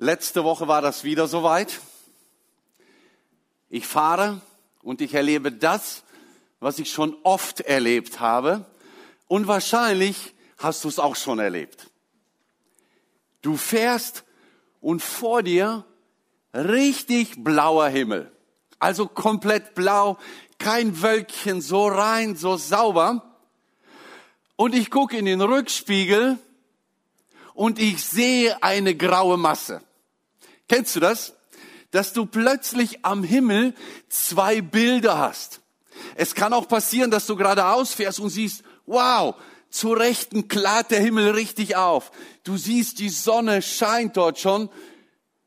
Letzte Woche war das wieder soweit. Ich fahre und ich erlebe das, was ich schon oft erlebt habe. Und wahrscheinlich hast du es auch schon erlebt. Du fährst und vor dir richtig blauer Himmel. Also komplett blau, kein Wölkchen, so rein, so sauber. Und ich gucke in den Rückspiegel und ich sehe eine graue Masse. Kennst du das? Dass du plötzlich am Himmel zwei Bilder hast. Es kann auch passieren, dass du geradeaus fährst und siehst, wow, zur Rechten klart der Himmel richtig auf. Du siehst, die Sonne scheint dort schon.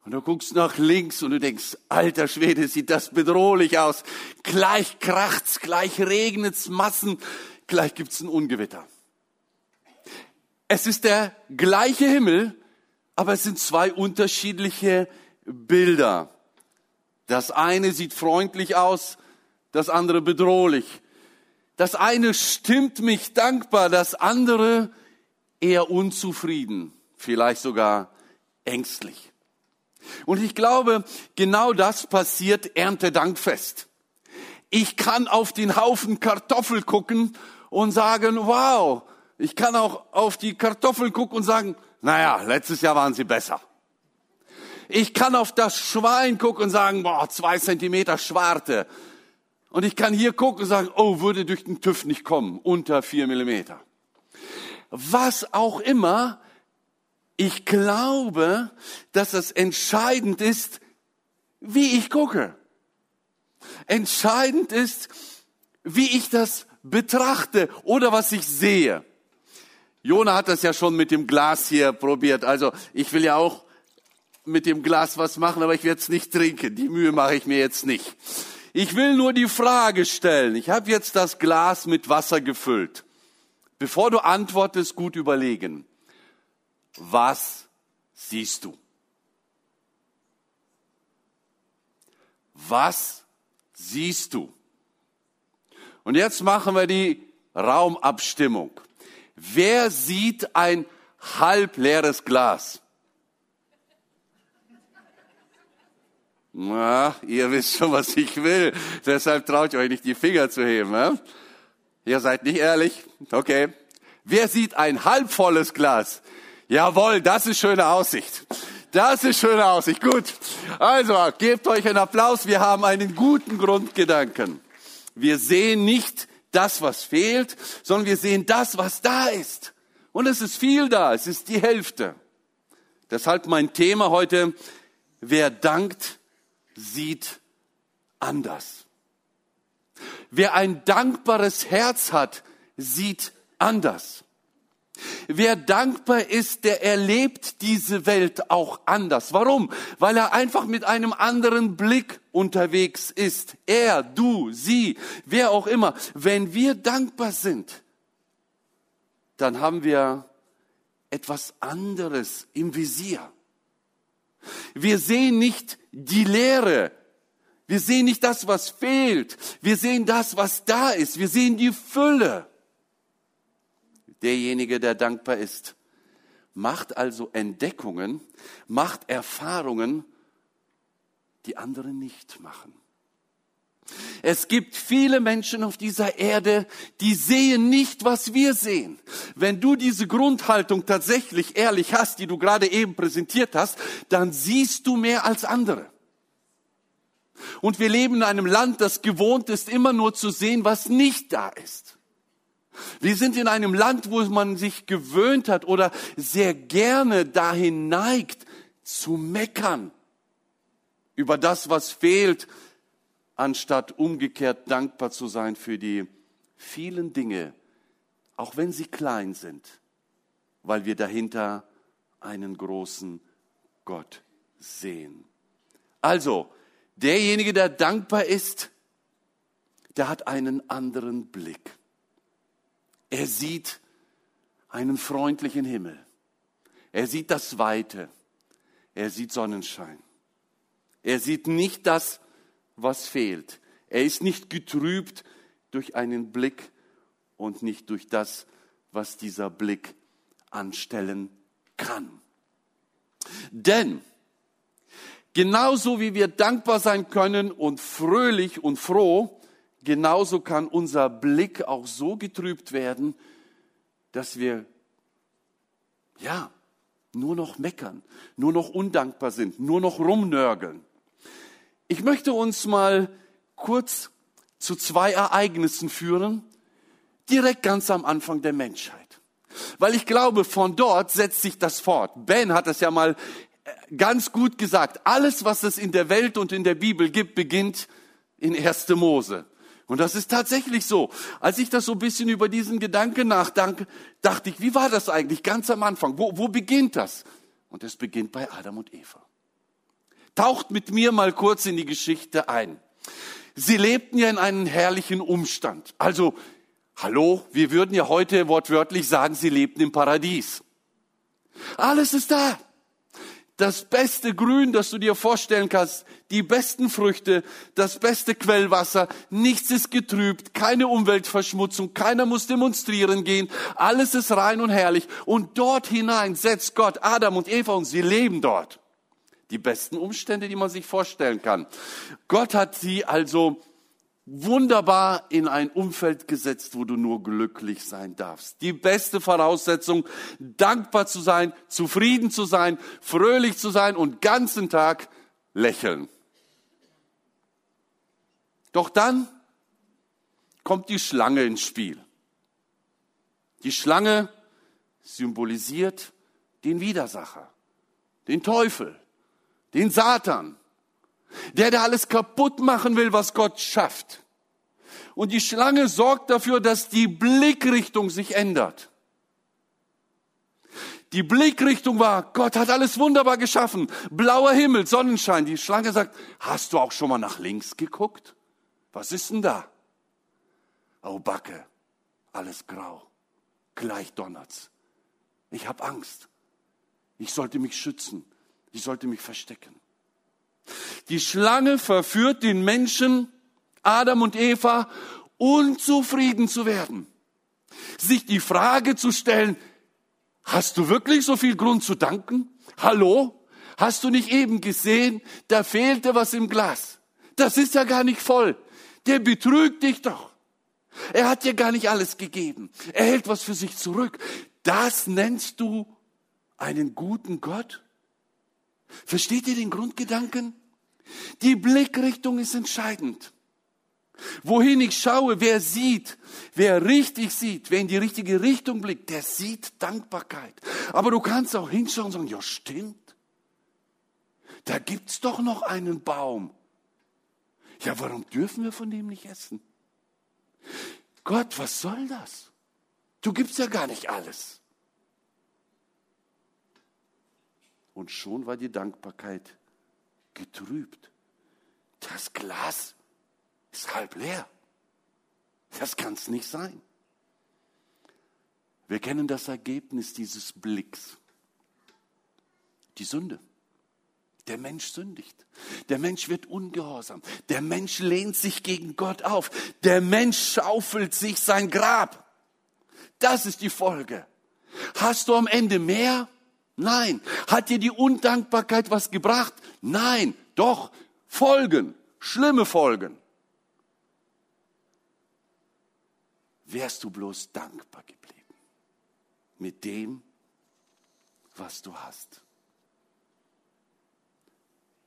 Und du guckst nach links und du denkst, alter Schwede, sieht das bedrohlich aus. Gleich kracht's, gleich regnet's Massen, gleich gibt's ein Ungewitter. Es ist der gleiche Himmel, aber es sind zwei unterschiedliche Bilder. Das eine sieht freundlich aus, das andere bedrohlich. Das eine stimmt mich dankbar, das andere eher unzufrieden, vielleicht sogar ängstlich. Und ich glaube, genau das passiert Erntedankfest. Ich kann auf den Haufen Kartoffel gucken und sagen, wow, ich kann auch auf die Kartoffel gucken und sagen, naja, letztes Jahr waren sie besser. Ich kann auf das Schwein gucken und sagen, boah, zwei Zentimeter Schwarte. Und ich kann hier gucken und sagen, oh, würde durch den TÜV nicht kommen, unter vier Millimeter. Was auch immer, ich glaube, dass es entscheidend ist, wie ich gucke. Entscheidend ist, wie ich das betrachte oder was ich sehe. Jona hat das ja schon mit dem Glas hier probiert. Also ich will ja auch mit dem Glas was machen, aber ich werde es nicht trinken. Die Mühe mache ich mir jetzt nicht. Ich will nur die Frage stellen. Ich habe jetzt das Glas mit Wasser gefüllt. Bevor du antwortest, gut überlegen. Was siehst du? Was siehst du? Und jetzt machen wir die Raumabstimmung. Wer sieht ein halbleeres Glas? Na, ihr wisst schon, was ich will. Deshalb traut ihr euch nicht die Finger zu heben. Ne? Ihr seid nicht ehrlich? Okay. Wer sieht ein halbvolles Glas? Jawohl, das ist schöne Aussicht. Das ist schöne Aussicht. Gut. Also, gebt euch einen Applaus. Wir haben einen guten Grundgedanken. Wir sehen nicht das, was fehlt, sondern wir sehen das, was da ist. Und es ist viel da, es ist die Hälfte. Deshalb mein Thema heute, wer dankt, sieht anders. Wer ein dankbares Herz hat, sieht anders. Wer dankbar ist, der erlebt diese Welt auch anders. Warum? Weil er einfach mit einem anderen Blick unterwegs ist. Er, du, sie, wer auch immer. Wenn wir dankbar sind, dann haben wir etwas anderes im Visier. Wir sehen nicht die Leere. Wir sehen nicht das, was fehlt. Wir sehen das, was da ist. Wir sehen die Fülle derjenige, der dankbar ist. Macht also Entdeckungen, macht Erfahrungen, die andere nicht machen. Es gibt viele Menschen auf dieser Erde, die sehen nicht, was wir sehen. Wenn du diese Grundhaltung tatsächlich ehrlich hast, die du gerade eben präsentiert hast, dann siehst du mehr als andere. Und wir leben in einem Land, das gewohnt ist, immer nur zu sehen, was nicht da ist. Wir sind in einem Land, wo man sich gewöhnt hat oder sehr gerne dahin neigt, zu meckern über das, was fehlt, anstatt umgekehrt dankbar zu sein für die vielen Dinge, auch wenn sie klein sind, weil wir dahinter einen großen Gott sehen. Also, derjenige, der dankbar ist, der hat einen anderen Blick. Er sieht einen freundlichen Himmel. Er sieht das Weite. Er sieht Sonnenschein. Er sieht nicht das, was fehlt. Er ist nicht getrübt durch einen Blick und nicht durch das, was dieser Blick anstellen kann. Denn Genauso wie wir dankbar sein können und fröhlich und froh, genauso kann unser Blick auch so getrübt werden, dass wir, ja, nur noch meckern, nur noch undankbar sind, nur noch rumnörgeln. Ich möchte uns mal kurz zu zwei Ereignissen führen, direkt ganz am Anfang der Menschheit. Weil ich glaube, von dort setzt sich das fort. Ben hat das ja mal äh, ganz gut gesagt. Alles, was es in der Welt und in der Bibel gibt, beginnt in 1. Mose. Und das ist tatsächlich so. Als ich das so ein bisschen über diesen Gedanken nachdachte, dachte ich, wie war das eigentlich ganz am Anfang? Wo, wo beginnt das? Und es beginnt bei Adam und Eva. Taucht mit mir mal kurz in die Geschichte ein. Sie lebten ja in einem herrlichen Umstand. Also, hallo, wir würden ja heute wortwörtlich sagen, sie lebten im Paradies. Alles ist da das beste Grün, das du dir vorstellen kannst, die besten Früchte, das beste Quellwasser, nichts ist getrübt, keine Umweltverschmutzung, keiner muss demonstrieren gehen, alles ist rein und herrlich und dort hinein setzt Gott Adam und Eva und sie leben dort. Die besten Umstände, die man sich vorstellen kann. Gott hat sie also wunderbar in ein Umfeld gesetzt, wo du nur glücklich sein darfst. Die beste Voraussetzung, dankbar zu sein, zufrieden zu sein, fröhlich zu sein und ganzen Tag lächeln. Doch dann kommt die Schlange ins Spiel. Die Schlange symbolisiert den Widersacher, den Teufel, den Satan, der, der alles kaputt machen will, was Gott schafft. Und die Schlange sorgt dafür, dass die Blickrichtung sich ändert. Die Blickrichtung war, Gott hat alles wunderbar geschaffen. Blauer Himmel, Sonnenschein. Die Schlange sagt, hast du auch schon mal nach links geguckt? Was ist denn da? Oh Backe, alles grau. Gleich donnert's. Ich habe Angst. Ich sollte mich schützen. Ich sollte mich verstecken. Die Schlange verführt den Menschen, Adam und Eva, unzufrieden zu werden. Sich die Frage zu stellen, hast du wirklich so viel Grund zu danken? Hallo? Hast du nicht eben gesehen, da fehlte was im Glas? Das ist ja gar nicht voll. Der betrügt dich doch. Er hat dir gar nicht alles gegeben. Er hält was für sich zurück. Das nennst du einen guten Gott? Versteht ihr den Grundgedanken? Die Blickrichtung ist entscheidend. Wohin ich schaue, wer sieht, wer richtig sieht, wer in die richtige Richtung blickt, der sieht Dankbarkeit. Aber du kannst auch hinschauen und sagen, ja stimmt, da gibt's doch noch einen Baum. Ja, warum dürfen wir von dem nicht essen? Gott, was soll das? Du gibst ja gar nicht alles. Und schon war die Dankbarkeit getrübt. Das Glas ist halb leer. Das kann es nicht sein. Wir kennen das Ergebnis dieses Blicks. Die Sünde. Der Mensch sündigt. Der Mensch wird ungehorsam. Der Mensch lehnt sich gegen Gott auf. Der Mensch schaufelt sich sein Grab. Das ist die Folge. Hast du am Ende mehr? Nein. Hat dir die Undankbarkeit was gebracht? Nein. Doch. Folgen. Schlimme Folgen. Wärst du bloß dankbar geblieben mit dem, was du hast.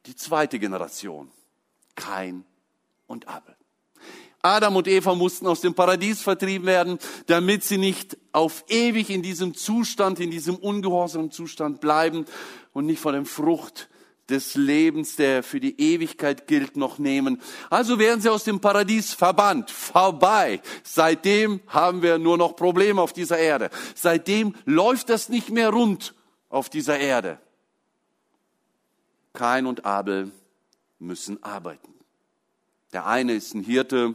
Die zweite Generation, Kain und Abel. Adam und Eva mussten aus dem Paradies vertrieben werden, damit sie nicht auf ewig in diesem Zustand, in diesem ungehorsamen Zustand bleiben und nicht von der Frucht des Lebens, der für die Ewigkeit gilt, noch nehmen. Also werden sie aus dem Paradies verbannt, vorbei. Seitdem haben wir nur noch Probleme auf dieser Erde. Seitdem läuft das nicht mehr rund auf dieser Erde. Kain und Abel müssen arbeiten. Der eine ist ein Hirte,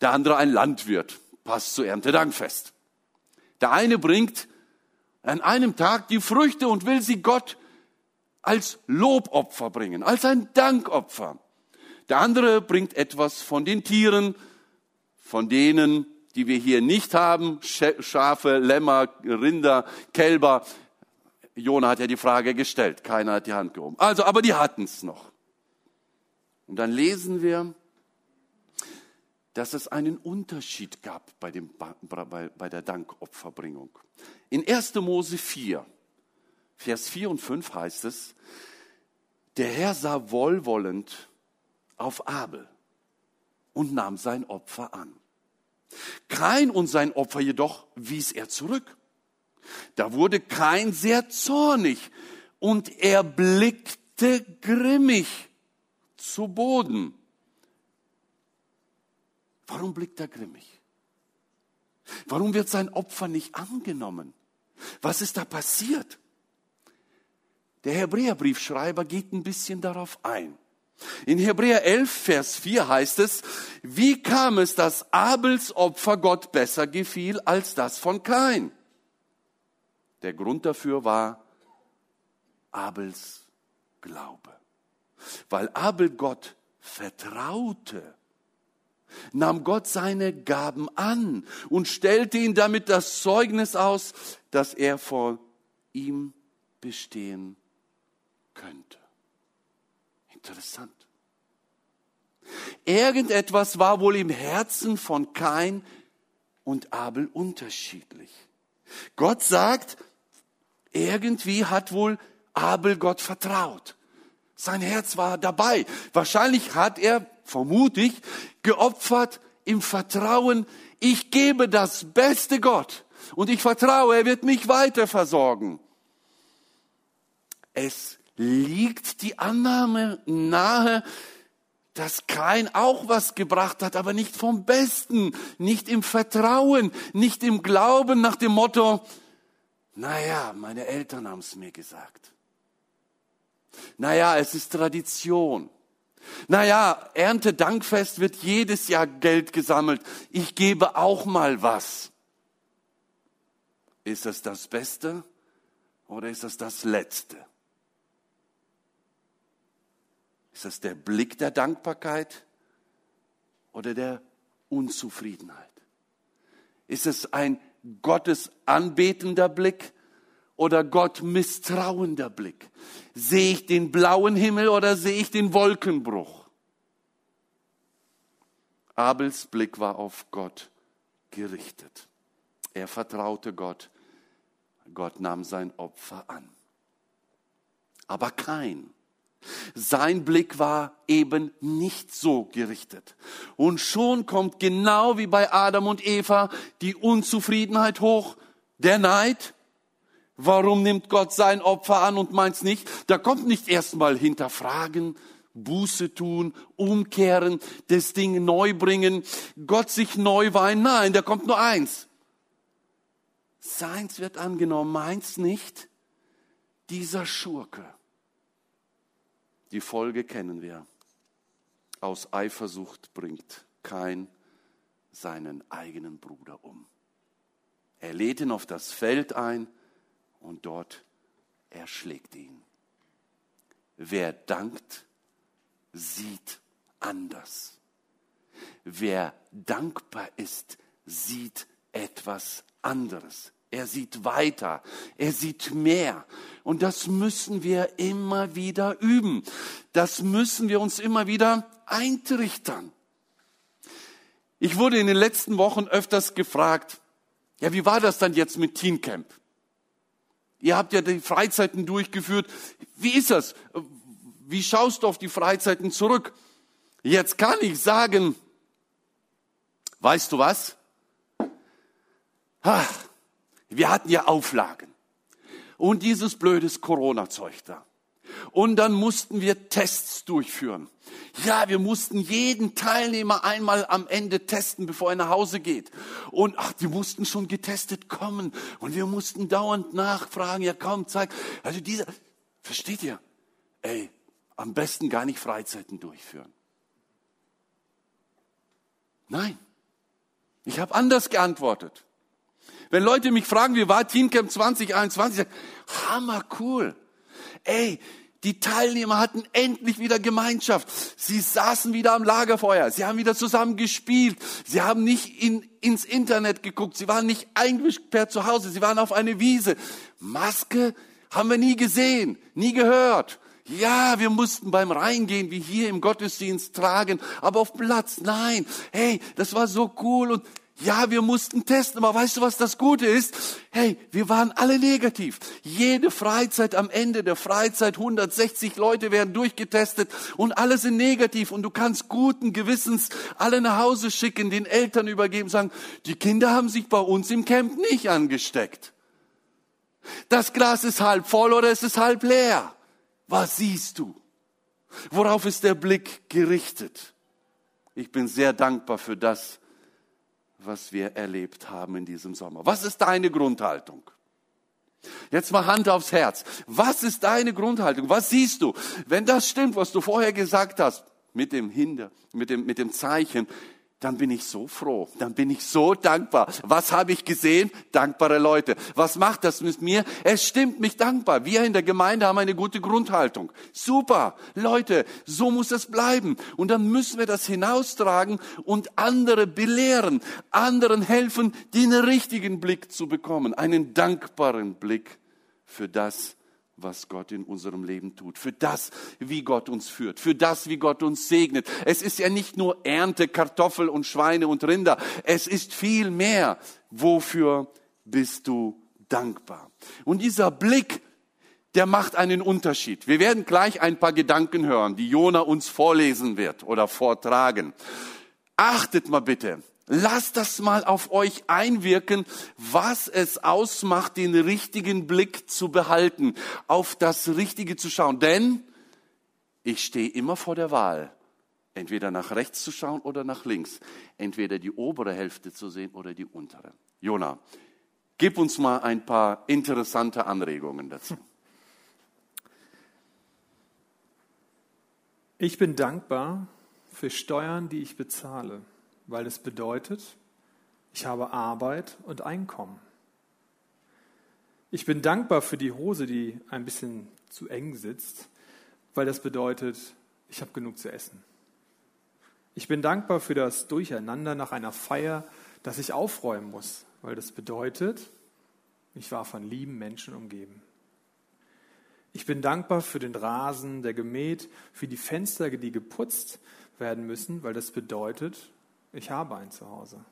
der andere ein Landwirt, passt zu Erntedankfest. Der eine bringt an einem Tag die Früchte und will sie Gott als Lobopfer bringen, als ein Dankopfer. Der andere bringt etwas von den Tieren, von denen, die wir hier nicht haben, Schafe, Lämmer, Rinder, Kälber, Jona hat ja die Frage gestellt, keiner hat die Hand gehoben. Also, aber die hatten es noch. Und dann lesen wir, dass es einen Unterschied gab bei, dem, bei, bei der Dankopferbringung. In 1. Mose 4, Vers 4 und 5 heißt es, der Herr sah wohlwollend auf Abel und nahm sein Opfer an. Kain und sein Opfer jedoch wies er zurück. Da wurde Kain sehr zornig und er blickte grimmig zu Boden. Warum blickt er grimmig? Warum wird sein Opfer nicht angenommen? Was ist da passiert? Der Hebräerbriefschreiber geht ein bisschen darauf ein. In Hebräer 11, Vers 4 heißt es, wie kam es, dass Abels Opfer Gott besser gefiel als das von Kain? Der Grund dafür war Abels Glaube. Weil Abel Gott vertraute, nahm Gott seine Gaben an und stellte ihn damit das Zeugnis aus, dass er vor ihm bestehen könnte. Interessant. Irgendetwas war wohl im Herzen von Kain und Abel unterschiedlich. Gott sagt, irgendwie hat wohl Abel Gott vertraut. Sein Herz war dabei. Wahrscheinlich hat er, vermute ich, geopfert im Vertrauen, ich gebe das Beste Gott und ich vertraue, er wird mich weiter versorgen. Es liegt die Annahme nahe, dass Kain auch was gebracht hat, aber nicht vom Besten, nicht im Vertrauen, nicht im Glauben nach dem Motto, naja, meine Eltern haben es mir gesagt. Naja, es ist Tradition. Naja, Erntedankfest wird jedes Jahr Geld gesammelt. Ich gebe auch mal was. Ist das das Beste oder ist das das Letzte? Ist das der Blick der Dankbarkeit oder der Unzufriedenheit? Ist es ein Gottes anbetender Blick oder Gott misstrauender Blick? Sehe ich den blauen Himmel oder sehe ich den Wolkenbruch? Abels Blick war auf Gott gerichtet. Er vertraute Gott. Gott nahm sein Opfer an. Aber kein sein Blick war eben nicht so gerichtet. Und schon kommt genau wie bei Adam und Eva die Unzufriedenheit hoch, der Neid. Warum nimmt Gott sein Opfer an und meint's nicht? Da kommt nicht erstmal hinterfragen, Buße tun, umkehren, das Ding neu bringen, Gott sich neu weinen. Nein, da kommt nur eins. Seins wird angenommen, meins nicht. Dieser Schurke die Folge kennen wir. Aus Eifersucht bringt kein seinen eigenen Bruder um. Er lädt ihn auf das Feld ein und dort erschlägt ihn. Wer dankt, sieht anders. Wer dankbar ist, sieht etwas anderes. Er sieht weiter. Er sieht mehr. Und das müssen wir immer wieder üben. Das müssen wir uns immer wieder eintrichtern. Ich wurde in den letzten Wochen öfters gefragt, ja, wie war das dann jetzt mit Teen Camp? Ihr habt ja die Freizeiten durchgeführt. Wie ist das? Wie schaust du auf die Freizeiten zurück? Jetzt kann ich sagen, weißt du was? Ach, wir hatten ja Auflagen. Und dieses blödes Corona-Zeug da. Und dann mussten wir Tests durchführen. Ja, wir mussten jeden Teilnehmer einmal am Ende testen, bevor er nach Hause geht. Und ach, die mussten schon getestet kommen. Und wir mussten dauernd nachfragen, ja komm, zeig. Also dieser, versteht ihr? Ey, am besten gar nicht Freizeiten durchführen. Nein, ich habe anders geantwortet. Wenn Leute mich fragen, wie war Teamcamp 2021, sag, hammer cool. Ey, die Teilnehmer hatten endlich wieder Gemeinschaft. Sie saßen wieder am Lagerfeuer. Sie haben wieder zusammen gespielt. Sie haben nicht in, ins Internet geguckt. Sie waren nicht eingesperrt zu Hause. Sie waren auf eine Wiese. Maske, Haben wir nie gesehen, nie gehört. Ja, wir mussten beim Reingehen, wie hier im Gottesdienst, tragen, aber auf Platz, nein. Hey, das war so cool und ja, wir mussten testen, aber weißt du, was das Gute ist? Hey, wir waren alle negativ. Jede Freizeit am Ende der Freizeit, 160 Leute werden durchgetestet und alle sind negativ und du kannst guten Gewissens alle nach Hause schicken, den Eltern übergeben, sagen, die Kinder haben sich bei uns im Camp nicht angesteckt. Das Glas ist halb voll oder es ist halb leer. Was siehst du? Worauf ist der Blick gerichtet? Ich bin sehr dankbar für das, was wir erlebt haben in diesem Sommer. Was ist deine Grundhaltung? Jetzt mal Hand aufs Herz. Was ist deine Grundhaltung? Was siehst du? Wenn das stimmt, was du vorher gesagt hast, mit dem Hinder, mit dem, mit dem Zeichen, dann bin ich so froh, dann bin ich so dankbar. Was habe ich gesehen? Dankbare Leute. Was macht das mit mir? Es stimmt mich dankbar. Wir in der Gemeinde haben eine gute Grundhaltung. Super. Leute, so muss es bleiben. Und dann müssen wir das hinaustragen und andere belehren, anderen helfen, den richtigen Blick zu bekommen, einen dankbaren Blick für das, was Gott in unserem Leben tut, für das, wie Gott uns führt, für das, wie Gott uns segnet. Es ist ja nicht nur Ernte, Kartoffel und Schweine und Rinder. Es ist viel mehr. Wofür bist du dankbar? Und dieser Blick, der macht einen Unterschied. Wir werden gleich ein paar Gedanken hören, die Jona uns vorlesen wird oder vortragen. Achtet mal bitte, Lasst das mal auf euch einwirken, was es ausmacht, den richtigen Blick zu behalten, auf das Richtige zu schauen. Denn ich stehe immer vor der Wahl, entweder nach rechts zu schauen oder nach links, entweder die obere Hälfte zu sehen oder die untere. Jona, gib uns mal ein paar interessante Anregungen dazu. Ich bin dankbar für Steuern, die ich bezahle weil es bedeutet, ich habe Arbeit und Einkommen. Ich bin dankbar für die Hose, die ein bisschen zu eng sitzt, weil das bedeutet, ich habe genug zu essen. Ich bin dankbar für das Durcheinander nach einer Feier, das ich aufräumen muss, weil das bedeutet, ich war von lieben Menschen umgeben. Ich bin dankbar für den Rasen, der gemäht, für die Fenster, die geputzt werden müssen, weil das bedeutet, ich habe ein Zuhause.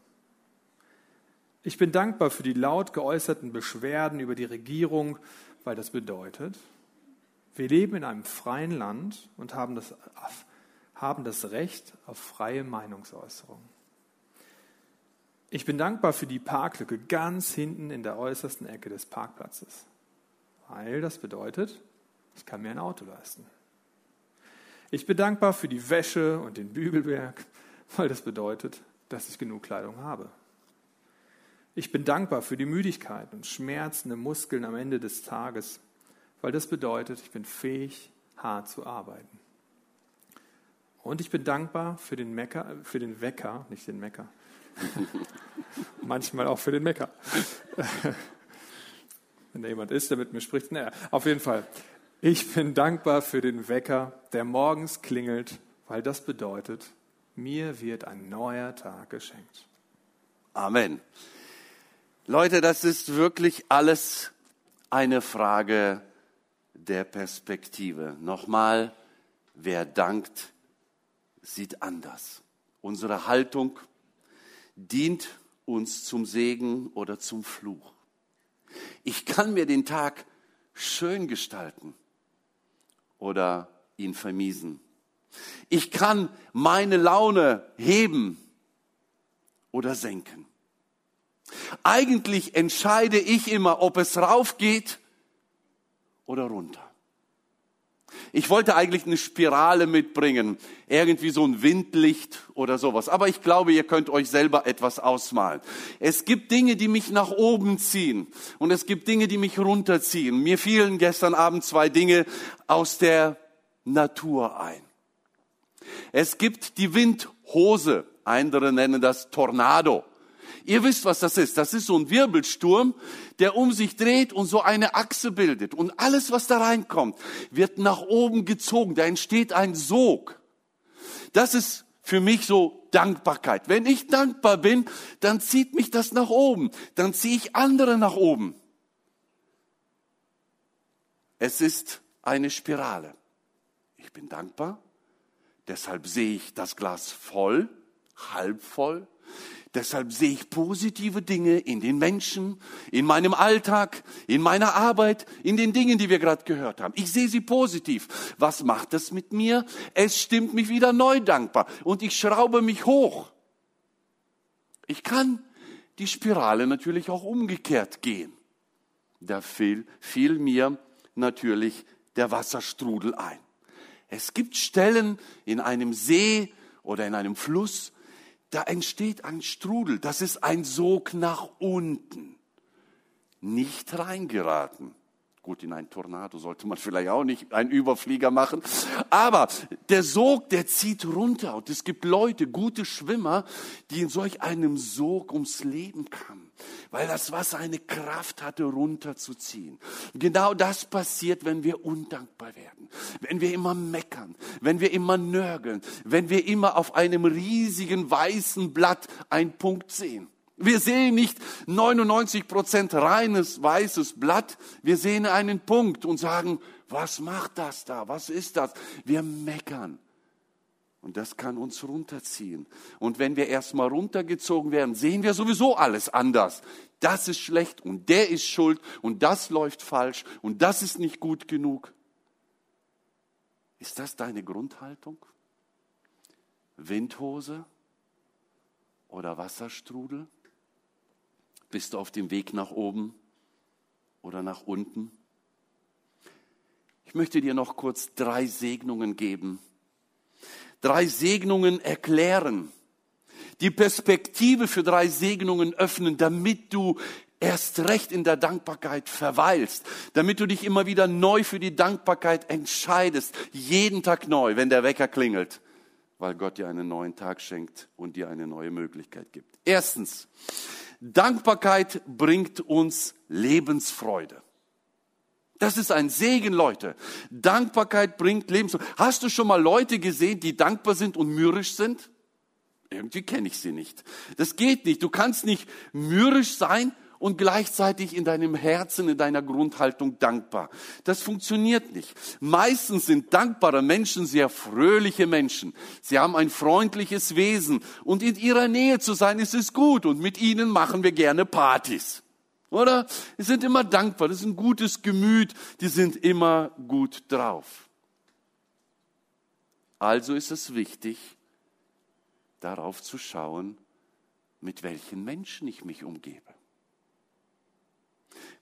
Ich bin dankbar für die laut geäußerten Beschwerden über die Regierung, weil das bedeutet, wir leben in einem freien Land und haben das, haben das Recht auf freie Meinungsäußerung. Ich bin dankbar für die Parklücke ganz hinten in der äußersten Ecke des Parkplatzes, weil das bedeutet, ich kann mir ein Auto leisten. Ich bin dankbar für die Wäsche und den Bügelberg, weil das bedeutet, dass ich genug Kleidung habe. Ich bin dankbar für die Müdigkeit und schmerzende Muskeln am Ende des Tages, weil das bedeutet, ich bin fähig, hart zu arbeiten. Und ich bin dankbar für den, Mecker, für den Wecker, nicht den Mecker, manchmal auch für den Mecker. Wenn da jemand ist, der mit mir spricht, naja, auf jeden Fall. Ich bin dankbar für den Wecker, der morgens klingelt, weil das bedeutet, mir wird ein neuer Tag geschenkt. Amen. Leute, das ist wirklich alles eine Frage der Perspektive. Nochmal, wer dankt, sieht anders. Unsere Haltung dient uns zum Segen oder zum Fluch. Ich kann mir den Tag schön gestalten oder ihn vermiesen. Ich kann meine Laune heben oder senken. Eigentlich entscheide ich immer, ob es rauf geht oder runter. Ich wollte eigentlich eine Spirale mitbringen, irgendwie so ein Windlicht oder sowas. Aber ich glaube, ihr könnt euch selber etwas ausmalen. Es gibt Dinge, die mich nach oben ziehen und es gibt Dinge, die mich runterziehen. Mir fielen gestern Abend zwei Dinge aus der Natur ein. Es gibt die Windhose, andere nennen das Tornado. Ihr wisst, was das ist. Das ist so ein Wirbelsturm, der um sich dreht und so eine Achse bildet. Und alles, was da reinkommt, wird nach oben gezogen. Da entsteht ein Sog. Das ist für mich so Dankbarkeit. Wenn ich dankbar bin, dann zieht mich das nach oben. Dann ziehe ich andere nach oben. Es ist eine Spirale. Ich bin dankbar, deshalb sehe ich das Glas voll, halb voll. Deshalb sehe ich positive Dinge in den Menschen, in meinem Alltag, in meiner Arbeit, in den Dingen, die wir gerade gehört haben. Ich sehe sie positiv. Was macht es mit mir? Es stimmt mich wieder neu dankbar und ich schraube mich hoch. Ich kann die Spirale natürlich auch umgekehrt gehen. Da fiel, fiel mir natürlich der Wasserstrudel ein. Es gibt Stellen in einem See oder in einem Fluss, da entsteht ein Strudel, das ist ein Sog nach unten. Nicht reingeraten. Gut, in einen Tornado sollte man vielleicht auch nicht einen Überflieger machen. Aber der Sog, der zieht runter. Und es gibt Leute, gute Schwimmer, die in solch einem Sog ums Leben kamen. Weil das Wasser eine Kraft hatte, runterzuziehen. Genau das passiert, wenn wir undankbar werden. Wenn wir immer meckern. Wenn wir immer nörgeln. Wenn wir immer auf einem riesigen weißen Blatt einen Punkt sehen. Wir sehen nicht 99 Prozent reines weißes Blatt. Wir sehen einen Punkt und sagen, was macht das da? Was ist das? Wir meckern. Und das kann uns runterziehen. Und wenn wir erstmal runtergezogen werden, sehen wir sowieso alles anders. Das ist schlecht und der ist schuld und das läuft falsch und das ist nicht gut genug. Ist das deine Grundhaltung? Windhose oder Wasserstrudel? Bist du auf dem Weg nach oben oder nach unten? Ich möchte dir noch kurz drei Segnungen geben. Drei Segnungen erklären. Die Perspektive für drei Segnungen öffnen, damit du erst recht in der Dankbarkeit verweilst, damit du dich immer wieder neu für die Dankbarkeit entscheidest, jeden Tag neu, wenn der Wecker klingelt, weil Gott dir einen neuen Tag schenkt und dir eine neue Möglichkeit gibt. Erstens, Dankbarkeit bringt uns Lebensfreude. Das ist ein Segen, Leute. Dankbarkeit bringt Lebensfreude. Hast du schon mal Leute gesehen, die dankbar sind und mürrisch sind? Irgendwie kenne ich sie nicht. Das geht nicht. Du kannst nicht mürrisch sein und gleichzeitig in deinem Herzen, in deiner Grundhaltung dankbar. Das funktioniert nicht. Meistens sind dankbare Menschen sehr fröhliche Menschen. Sie haben ein freundliches Wesen und in ihrer Nähe zu sein ist es gut und mit ihnen machen wir gerne Partys. Oder? Sie sind immer dankbar, das ist ein gutes Gemüt, die sind immer gut drauf. Also ist es wichtig, darauf zu schauen, mit welchen Menschen ich mich umgebe.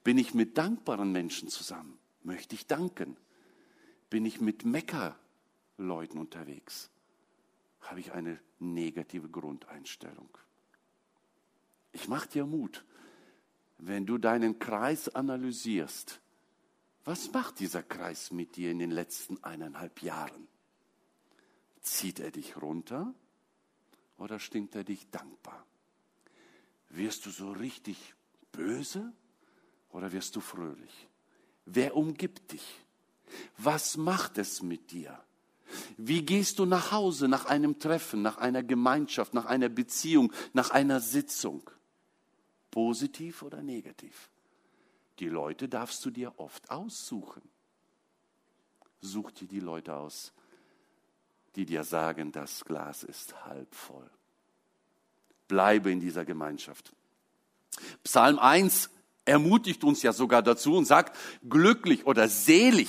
Bin ich mit dankbaren Menschen zusammen? Möchte ich danken? Bin ich mit Meckerleuten unterwegs? Habe ich eine negative Grundeinstellung? Ich mache dir Mut, wenn du deinen Kreis analysierst. Was macht dieser Kreis mit dir in den letzten eineinhalb Jahren? Zieht er dich runter oder stimmt er dich dankbar? Wirst du so richtig böse oder wirst du fröhlich? Wer umgibt dich? Was macht es mit dir? Wie gehst du nach Hause nach einem Treffen, nach einer Gemeinschaft, nach einer Beziehung, nach einer Sitzung? Positiv oder negativ? Die Leute darfst du dir oft aussuchen. Such dir die Leute aus, die dir sagen, das Glas ist halb voll. Bleibe in dieser Gemeinschaft. Psalm 1 ermutigt uns ja sogar dazu und sagt, glücklich oder selig.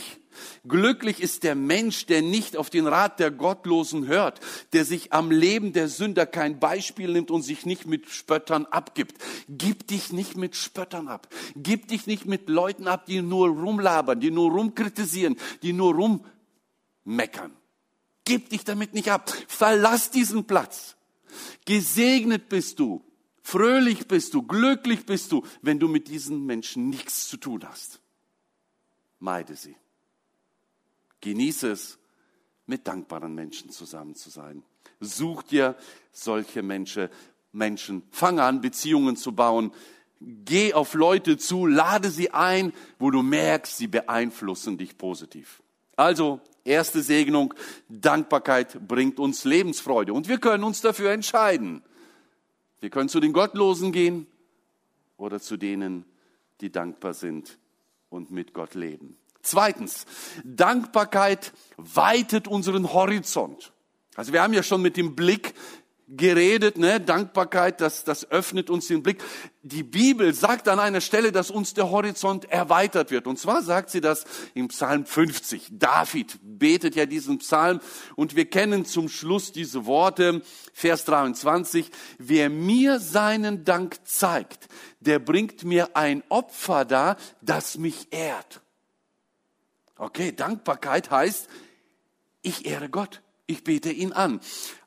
Glücklich ist der Mensch, der nicht auf den Rat der Gottlosen hört, der sich am Leben der Sünder kein Beispiel nimmt und sich nicht mit Spöttern abgibt. Gib dich nicht mit Spöttern ab. Gib dich nicht mit Leuten ab, die nur rumlabern, die nur rumkritisieren, die nur rummeckern. Gib dich damit nicht ab. Verlass diesen Platz. Gesegnet bist du, Fröhlich bist du, glücklich bist du, wenn du mit diesen Menschen nichts zu tun hast. Meide sie. Genieße es, mit dankbaren Menschen zusammen zu sein. Such dir solche Menschen, Menschen. Fang an, Beziehungen zu bauen. Geh auf Leute zu, lade sie ein, wo du merkst, sie beeinflussen dich positiv. Also, erste Segnung, Dankbarkeit bringt uns Lebensfreude. Und wir können uns dafür entscheiden. Wir können zu den Gottlosen gehen oder zu denen, die dankbar sind und mit Gott leben. Zweitens, Dankbarkeit weitet unseren Horizont. Also wir haben ja schon mit dem Blick geredet, ne? Dankbarkeit, das, das öffnet uns den Blick. Die Bibel sagt an einer Stelle, dass uns der Horizont erweitert wird. Und zwar sagt sie das im Psalm 50. David betet ja diesen Psalm und wir kennen zum Schluss diese Worte, Vers 23. Wer mir seinen Dank zeigt, der bringt mir ein Opfer dar, das mich ehrt. Okay, Dankbarkeit heißt, ich ehre Gott. Ich bete ihn an.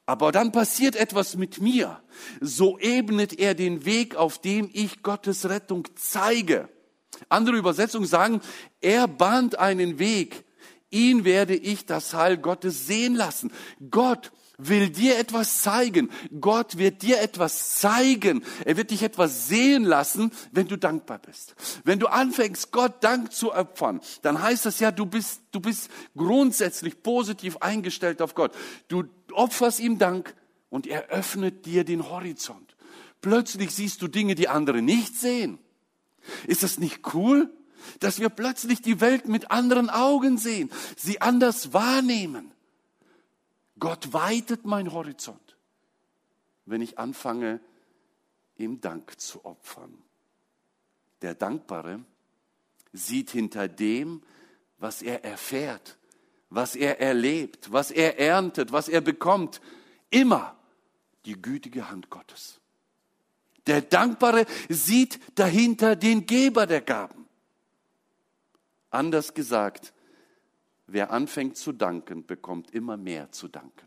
Aber dann passiert etwas mit mir. So ebnet er den Weg, auf dem ich Gottes Rettung zeige. Andere Übersetzungen sagen, er bahnt einen Weg. Ihn werde ich das Heil Gottes sehen lassen. Gott will dir etwas zeigen. Gott wird dir etwas zeigen. Er wird dich etwas sehen lassen, wenn du dankbar bist. Wenn du anfängst, Gott Dank zu opfern, dann heißt das ja, du bist, du bist grundsätzlich positiv eingestellt auf Gott. Du opferst ihm Dank und er öffnet dir den Horizont. Plötzlich siehst du Dinge, die andere nicht sehen. Ist das nicht cool? Dass wir plötzlich die Welt mit anderen Augen sehen, sie anders wahrnehmen. Gott weitet mein Horizont, wenn ich anfange, ihm Dank zu opfern. Der Dankbare sieht hinter dem, was er erfährt, was er erlebt, was er erntet, was er bekommt, immer die gütige Hand Gottes. Der Dankbare sieht dahinter den Geber der Gaben. Anders gesagt, Wer anfängt zu danken, bekommt immer mehr zu danken.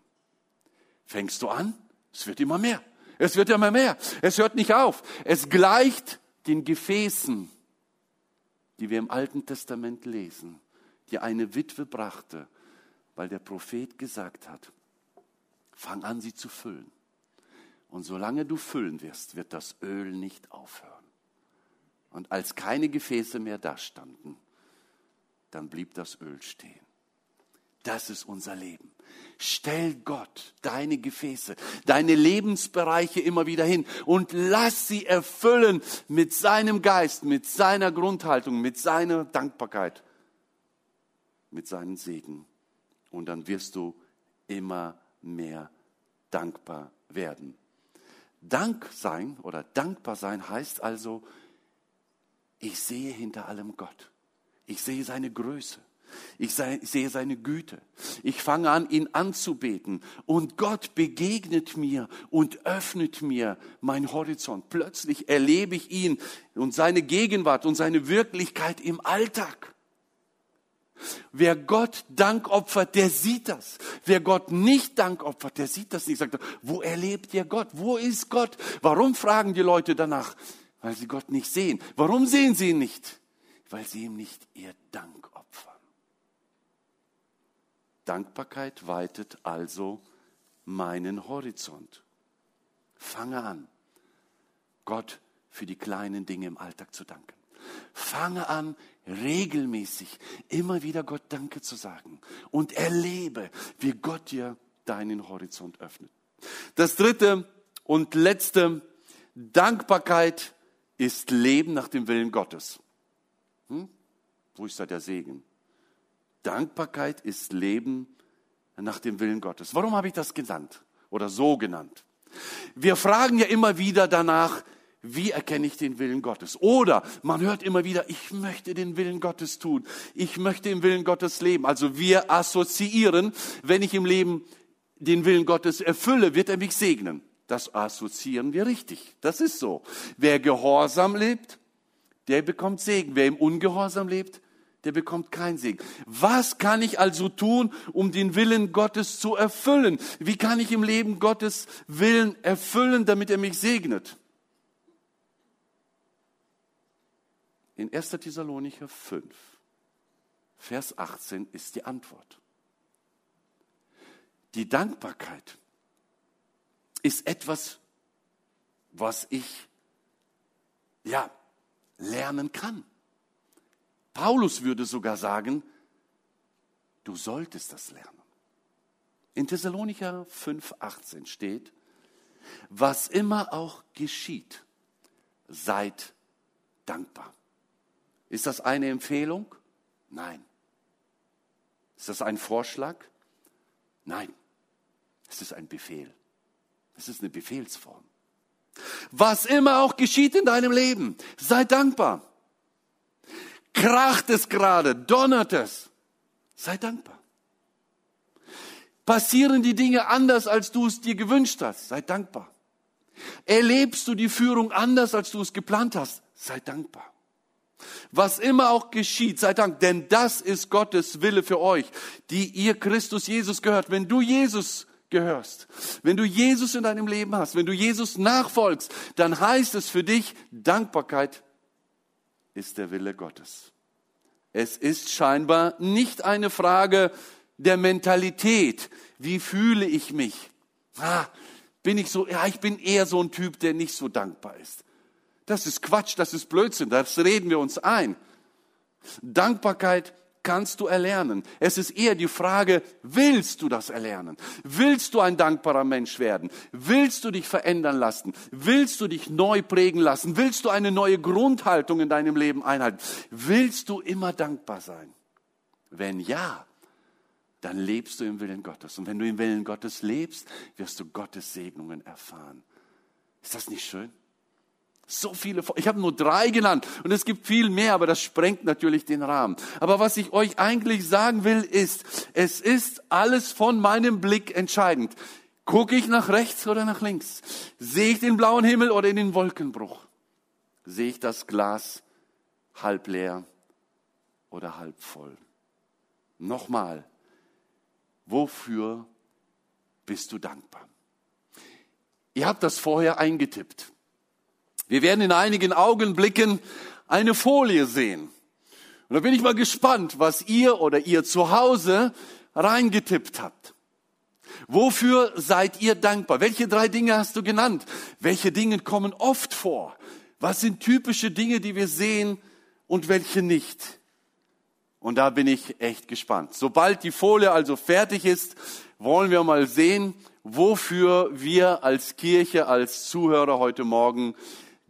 Fängst du an? Es wird immer mehr. Es wird immer mehr. Es hört nicht auf. Es gleicht den Gefäßen, die wir im Alten Testament lesen, die eine Witwe brachte, weil der Prophet gesagt hat, fang an, sie zu füllen. Und solange du füllen wirst, wird das Öl nicht aufhören. Und als keine Gefäße mehr dastanden, dann blieb das Öl stehen. Das ist unser Leben. Stell Gott deine Gefäße, deine Lebensbereiche immer wieder hin und lass sie erfüllen mit seinem Geist, mit seiner Grundhaltung, mit seiner Dankbarkeit, mit seinem Segen. Und dann wirst du immer mehr dankbar werden. Dank sein oder dankbar sein heißt also, ich sehe hinter allem Gott. Ich sehe seine Größe. Ich sehe seine Güte. Ich fange an, ihn anzubeten. Und Gott begegnet mir und öffnet mir meinen Horizont. Plötzlich erlebe ich ihn und seine Gegenwart und seine Wirklichkeit im Alltag. Wer Gott Dank opfert, der sieht das. Wer Gott nicht Dank opfert, der sieht das nicht. Sagt, wo erlebt ihr Gott? Wo ist Gott? Warum fragen die Leute danach? Weil sie Gott nicht sehen. Warum sehen sie ihn nicht? Weil sie ihm nicht ihr Dank. Dankbarkeit weitet also meinen Horizont. Fange an, Gott für die kleinen Dinge im Alltag zu danken. Fange an, regelmäßig immer wieder Gott Danke zu sagen und erlebe, wie Gott dir deinen Horizont öffnet. Das dritte und letzte, Dankbarkeit ist Leben nach dem Willen Gottes. Hm? Wo ist da der Segen? Dankbarkeit ist Leben nach dem Willen Gottes. Warum habe ich das genannt oder so genannt? Wir fragen ja immer wieder danach, wie erkenne ich den Willen Gottes? Oder man hört immer wieder, ich möchte den Willen Gottes tun. Ich möchte im Willen Gottes leben. Also wir assoziieren, wenn ich im Leben den Willen Gottes erfülle, wird er mich segnen. Das assoziieren wir richtig. Das ist so. Wer gehorsam lebt, der bekommt Segen. Wer im Ungehorsam lebt, der bekommt keinen Segen. Was kann ich also tun, um den Willen Gottes zu erfüllen? Wie kann ich im Leben Gottes Willen erfüllen, damit er mich segnet? In 1. Thessalonicher 5, Vers 18 ist die Antwort. Die Dankbarkeit ist etwas, was ich ja lernen kann. Paulus würde sogar sagen, du solltest das lernen. In Thessalonicher 5,18 steht, was immer auch geschieht, seid dankbar. Ist das eine Empfehlung? Nein. Ist das ein Vorschlag? Nein, es ist ein Befehl. Es ist eine Befehlsform. Was immer auch geschieht in deinem Leben, sei dankbar. Kracht es gerade, donnert es, sei dankbar. Passieren die Dinge anders, als du es dir gewünscht hast, sei dankbar. Erlebst du die Führung anders, als du es geplant hast, sei dankbar. Was immer auch geschieht, sei Dank, denn das ist Gottes Wille für euch, die ihr Christus Jesus gehört. Wenn du Jesus gehörst, wenn du Jesus in deinem Leben hast, wenn du Jesus nachfolgst, dann heißt es für dich, Dankbarkeit ist der Wille Gottes. Es ist scheinbar nicht eine Frage der Mentalität. Wie fühle ich mich? Ah, bin ich so, ja, ich bin eher so ein Typ, der nicht so dankbar ist. Das ist Quatsch, das ist Blödsinn, das reden wir uns ein. Dankbarkeit kannst du erlernen. Es ist eher die Frage, willst du das erlernen? Willst du ein dankbarer Mensch werden? Willst du dich verändern lassen? Willst du dich neu prägen lassen? Willst du eine neue Grundhaltung in deinem Leben einhalten? Willst du immer dankbar sein? Wenn ja, dann lebst du im Willen Gottes. Und wenn du im Willen Gottes lebst, wirst du Gottes Segnungen erfahren. Ist das nicht schön? So viele, ich habe nur drei genannt und es gibt viel mehr, aber das sprengt natürlich den Rahmen. Aber was ich euch eigentlich sagen will, ist, es ist alles von meinem Blick entscheidend. Gucke ich nach rechts oder nach links? Sehe ich den blauen Himmel oder in den Wolkenbruch? Sehe ich das Glas halb leer oder halb voll? Nochmal, wofür bist du dankbar? Ihr habt das vorher eingetippt. Wir werden in einigen Augenblicken eine Folie sehen. Und da bin ich mal gespannt, was ihr oder ihr zu Hause reingetippt habt. Wofür seid ihr dankbar? Welche drei Dinge hast du genannt? Welche Dinge kommen oft vor? Was sind typische Dinge, die wir sehen und welche nicht? Und da bin ich echt gespannt. Sobald die Folie also fertig ist, wollen wir mal sehen, wofür wir als Kirche, als Zuhörer heute Morgen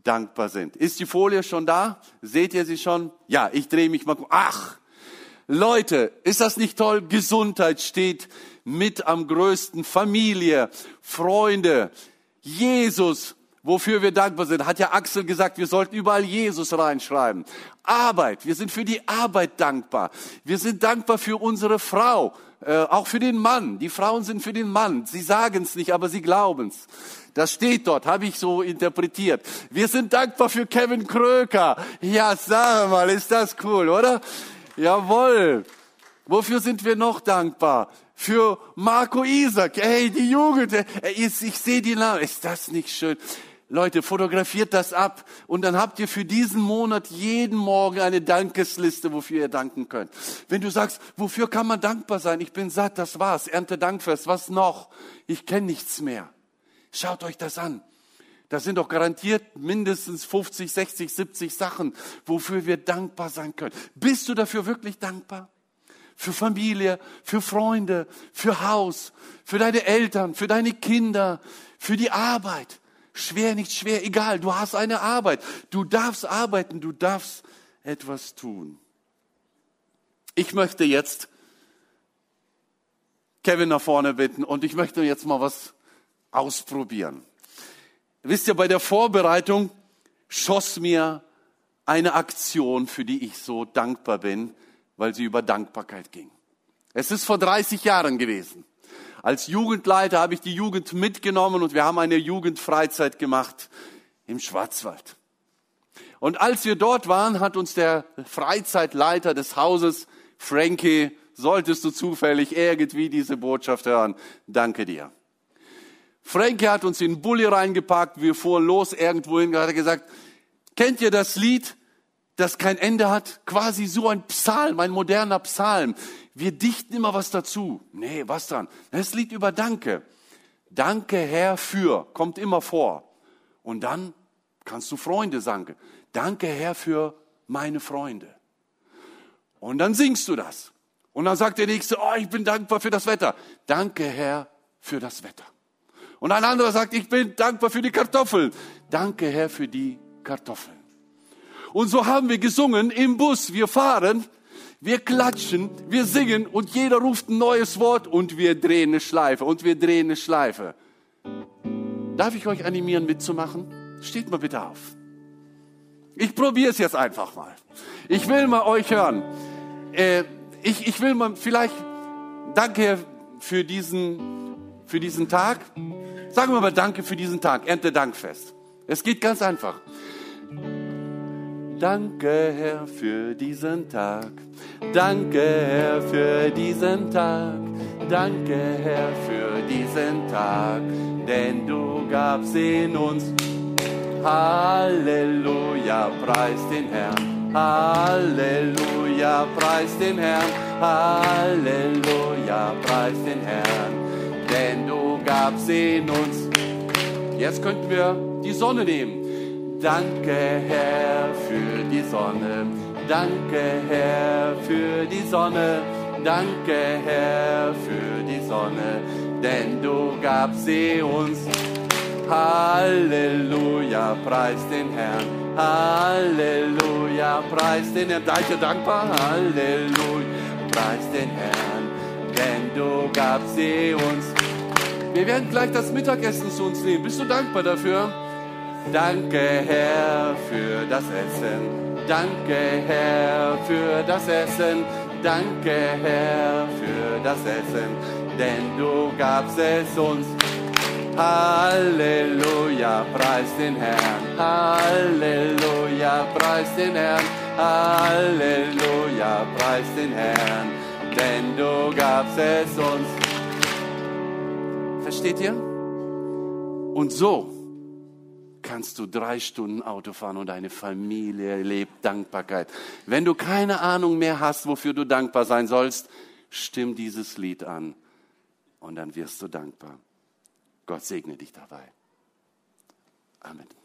dankbar sind. Ist die Folie schon da? Seht ihr sie schon? Ja, ich drehe mich mal. Ach, Leute, ist das nicht toll? Gesundheit steht mit am größten. Familie, Freunde, Jesus, wofür wir dankbar sind. Hat ja Axel gesagt, wir sollten überall Jesus reinschreiben. Arbeit, wir sind für die Arbeit dankbar. Wir sind dankbar für unsere Frau, äh, auch für den Mann. Die Frauen sind für den Mann. Sie sagen es nicht, aber sie glauben es. Das steht dort, habe ich so interpretiert. Wir sind dankbar für Kevin Kröker. Ja, sag mal, ist das cool, oder? Jawohl. Wofür sind wir noch dankbar? Für Marco Isaac. Hey, die Jugend. Ich, ich sehe die Namen. Ist das nicht schön? Leute, fotografiert das ab und dann habt ihr für diesen Monat jeden Morgen eine Dankesliste, wofür ihr danken könnt. Wenn du sagst, wofür kann man dankbar sein? Ich bin satt, das war's. Ernte Dankfest, was noch? Ich kenne nichts mehr. Schaut euch das an. Das sind doch garantiert mindestens 50, 60, 70 Sachen, wofür wir dankbar sein können. Bist du dafür wirklich dankbar? Für Familie, für Freunde, für Haus, für deine Eltern, für deine Kinder, für die Arbeit. Schwer, nicht schwer, egal. Du hast eine Arbeit. Du darfst arbeiten, du darfst etwas tun. Ich möchte jetzt Kevin nach vorne bitten und ich möchte jetzt mal was ausprobieren. Wisst ihr, bei der Vorbereitung schoss mir eine Aktion, für die ich so dankbar bin, weil sie über Dankbarkeit ging. Es ist vor 30 Jahren gewesen. Als Jugendleiter habe ich die Jugend mitgenommen und wir haben eine Jugendfreizeit gemacht im Schwarzwald. Und als wir dort waren, hat uns der Freizeitleiter des Hauses, Frankie, solltest du zufällig irgendwie diese Botschaft hören, danke dir. Frankie hat uns in den Bulli reingepackt, wir fuhren los irgendwohin, hat er gesagt, kennt ihr das Lied, das kein Ende hat? Quasi so ein Psalm, ein moderner Psalm. Wir dichten immer was dazu. Nee, was dann? Das Lied über Danke. Danke Herr für, kommt immer vor. Und dann kannst du Freunde sagen. Danke Herr für meine Freunde. Und dann singst du das. Und dann sagt der Nächste, oh, ich bin dankbar für das Wetter. Danke Herr für das Wetter. Und ein anderer sagt, ich bin dankbar für die Kartoffeln. Danke, Herr, für die Kartoffeln. Und so haben wir gesungen im Bus. Wir fahren. Wir klatschen, wir singen und jeder ruft ein neues Wort und wir drehen eine Schleife und wir drehen eine Schleife. Darf ich euch animieren mitzumachen? Steht mal bitte auf. Ich probiere es jetzt einfach mal. Ich will mal euch hören. Äh, ich, ich will mal vielleicht, danke für diesen, für diesen Tag. Sagen wir mal Danke für diesen Tag, Erntedankfest. Es geht ganz einfach. Danke, Herr, für diesen Tag. Danke, Herr, für diesen Tag. Danke, Herr, für diesen Tag. Denn du gabst ihn uns. Halleluja, preis den Herrn. Halleluja, preis den Herrn. Halleluja, preis den Herrn. Denn du gabst ihn uns. Jetzt könnten wir die Sonne nehmen. Danke, Herr, für die Sonne. Danke, Herr, für die Sonne. Danke, Herr, für die Sonne. Denn du gabst sie uns. Halleluja, preis den Herrn. Halleluja, preis den Herrn. Seid ihr dankbar? Halleluja, preis den Herrn. Denn du gabst sie uns. Wir werden gleich das Mittagessen zu uns nehmen. Bist du dankbar dafür? Danke, Herr, für das Essen. Danke, Herr, für das Essen. Danke, Herr, für das Essen. Denn du gabst es uns. Halleluja, preis den Herrn. Halleluja, preis den Herrn. Halleluja, preis den Herrn. Denn du gabst es uns. Versteht ihr? Und so kannst du drei Stunden Auto fahren und deine Familie lebt Dankbarkeit. Wenn du keine Ahnung mehr hast, wofür du dankbar sein sollst, stimm dieses Lied an und dann wirst du dankbar. Gott segne dich dabei. Amen.